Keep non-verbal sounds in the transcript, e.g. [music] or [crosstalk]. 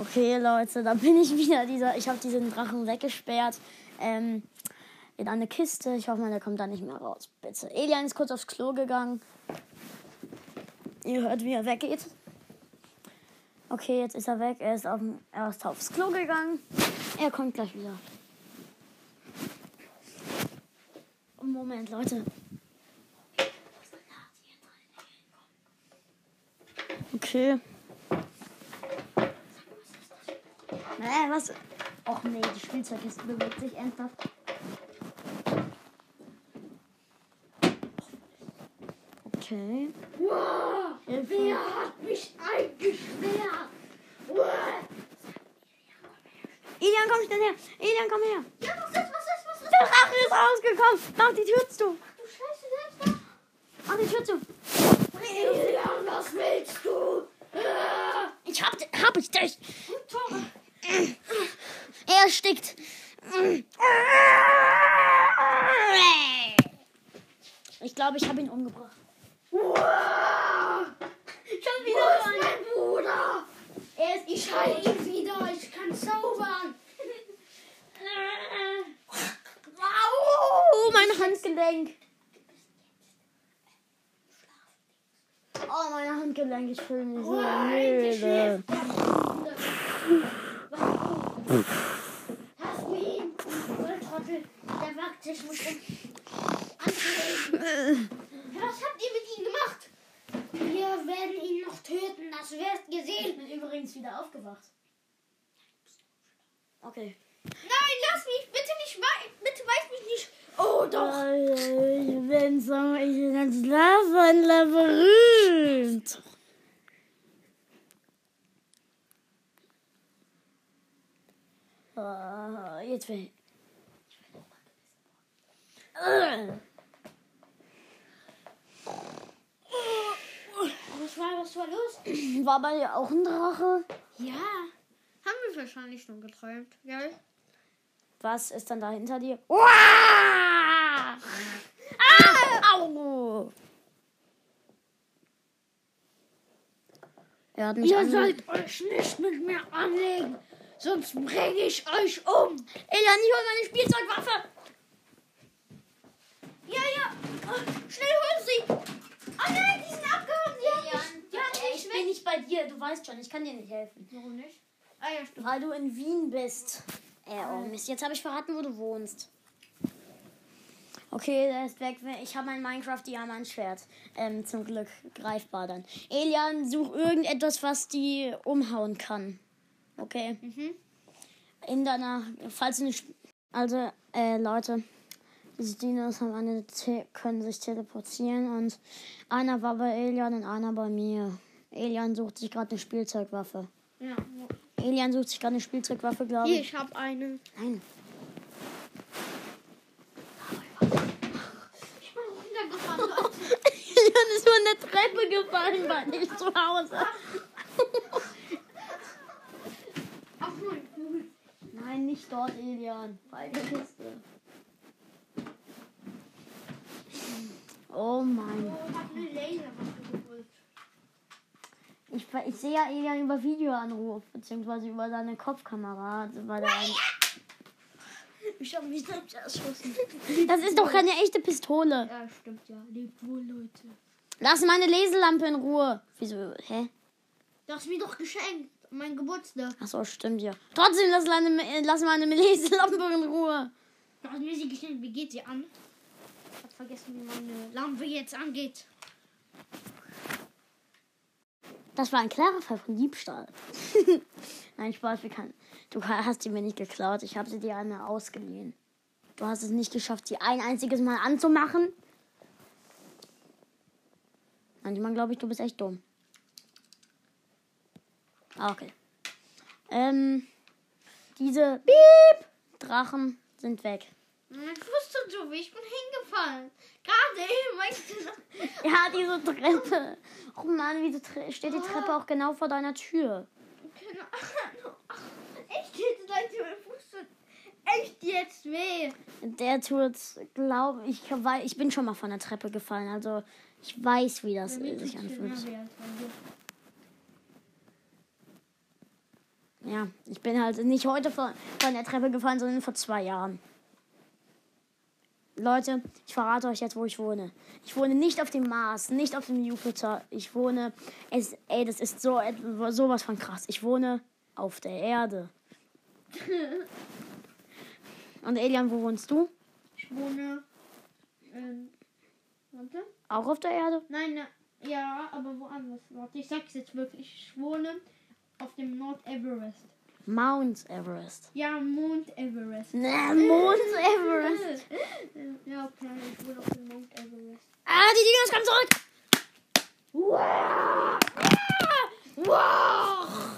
Okay, Leute, da bin ich wieder. Dieser, ich habe diesen Drachen weggesperrt. Ähm, in eine Kiste. Ich hoffe mal, der kommt da nicht mehr raus. Bitte. Elian ist kurz aufs Klo gegangen. Ihr hört, wie er weggeht. Okay, jetzt ist er weg. Er ist, auf, er ist aufs Klo gegangen. Er kommt gleich wieder. Moment, Leute. Okay. Äh, was? Och nee, die Spielzeugkiste bewegt sich ernsthaft. Okay. Wow, Hilfe. wer hat mich eingesperrt? Wow. Ilian, komm schnell her. Ilian, komm her. Ja, was ist, was ist, was ist? Der Drache ist rausgekommen. Mach die Tür zu. Du scheiße selbst Mach die Tür zu. Elian, was willst du? Ich hab, hab ich dich. Er erstickt. Ich glaube, ich habe ihn umgebracht. wow. Schon Wo ist mein Bruder? Er ist Ich heile ihn wieder, ich kann zaubern. Au, mein Handgelenk. Oh, mein Handgelenk, ich fühle mich so müde. Hast du ihn? Volltrottel, nicht um anzulegen. Was habt ihr mit ihm gemacht? Wir werden ihn noch töten, das wird Ich gesehen. bin übrigens wieder aufgewacht. Okay. Nein, lass mich, bitte nicht, wei- bitte weiß mich nicht. Oh, doch. Ich bin so, ich bin ein Schlafwandler-Labyrinth. Ah, Jetzt will ich. Was war, was war los? War bei dir auch ein Drache? Ja, haben wir wahrscheinlich schon geträumt, gell? Was ist dann da hinter dir? Ah! Ah! Au! Er hat mich Ihr ange- sollt euch nicht mit mir anlegen, sonst bringe ich euch um. Elan, hol meine Spielzeugwaffe. Schnell hol sie. Oh nein, die sind abgehauen. Sie haben mich, die haben ich mich bin nicht bei dir. Du weißt schon, ich kann dir nicht helfen. Warum nicht? Ah ja, stimmt. Weil du in Wien bist. Äh, oh Mist, jetzt habe ich verraten, wo du wohnst. Okay, der ist weg. Ich habe mein Minecraft-Diamant-Schwert. Ähm, zum Glück greifbar dann. Elian, such irgendetwas, was die umhauen kann. Okay. Mhm. In deiner, falls du nicht, also, äh, Leute, diese Dinos haben eine, Te können sich teleportieren und einer war bei Elian und einer bei mir. Elian sucht sich gerade eine Spielzeugwaffe. Ja. Elian sucht sich gerade eine Spielzeugwaffe, glaube Hier, ich. ich habe eine. Nein. Ich bin runtergefallen, Leute. Elian ist von der Treppe gefallen bei nicht zu Hause. Auf mein Pool. Nein, nicht dort, Elian. Bei der Kiste. Oh mein. Oh, ich habe eine Laserwaffe geholt. Ich, sehe ja Elian über Videoanruf, beziehungsweise über seine Kopfkamera. Also bei der Ich habe mich selbst erschossen. das ist doch keine echte Pistole. Ja, stimmt ja. Lebt wohl, Leute. Lass meine Leselampe in Ruhe. Wieso? Hä? Du hast mir doch geschenkt. Mein Geburtstag. Achso, stimmt ja. Trotzdem, lass meine, äh, lass meine [laughs] Leselampe in Ruhe. Du hast mir sie geschenkt. Wie geht sie an? Ich hab vergessen, wie meine Lampe jetzt angeht. Das war ein klarer Fall von Diebstahl. [laughs] Nein, Spaß, wir kann. Du hast sie mir nicht geklaut. Ich habe sie dir einmal ausgeliehen. Du hast es nicht geschafft, sie ein einziges Mal anzumachen. Manchmal glaube ich, du bist echt dumm. Ah, okay. Ähm, diese Piep Drachen sind weg. Mein Fuß tut so weh. Ich bin hingefallen. Gerade eben, weißt du? [laughs] Ja, diese Treppe. Oh Mann, wieso tre- steht die Treppe auch genau vor deiner Tür? Keine Ahnung. Echt jetzt, Leute, mein Fuß tut echt jetzt weh. Der tut, glaube ich, weil ich bin schon mal von der Treppe gefallen, also ich weiß, wie das sich anfühlt. Ja, ich bin halt nicht heute von, von der Treppe gefallen, sondern vor zwei Jahren. Leute, ich verrate euch jetzt, wo ich wohne. Ich wohne nicht auf dem Mars, nicht auf dem Jupiter. Ich wohne, es, ey, das ist so sowas von krass. Ich wohne auf der Erde. [laughs] Und Elian, wo wohnst du? Ich wohne. Ähm, warte. Auch auf der Erde? Nein, na, ja, aber woanders. Warte, ich sag's jetzt wirklich. Ich wohne auf dem Mount Everest. Mount Everest. Ja, Mount Everest. Ne, Mount Everest. [laughs] ja, okay, ich wohne auf dem Mount Everest. Ah, die Dinos kommen zurück. Wow! Wow.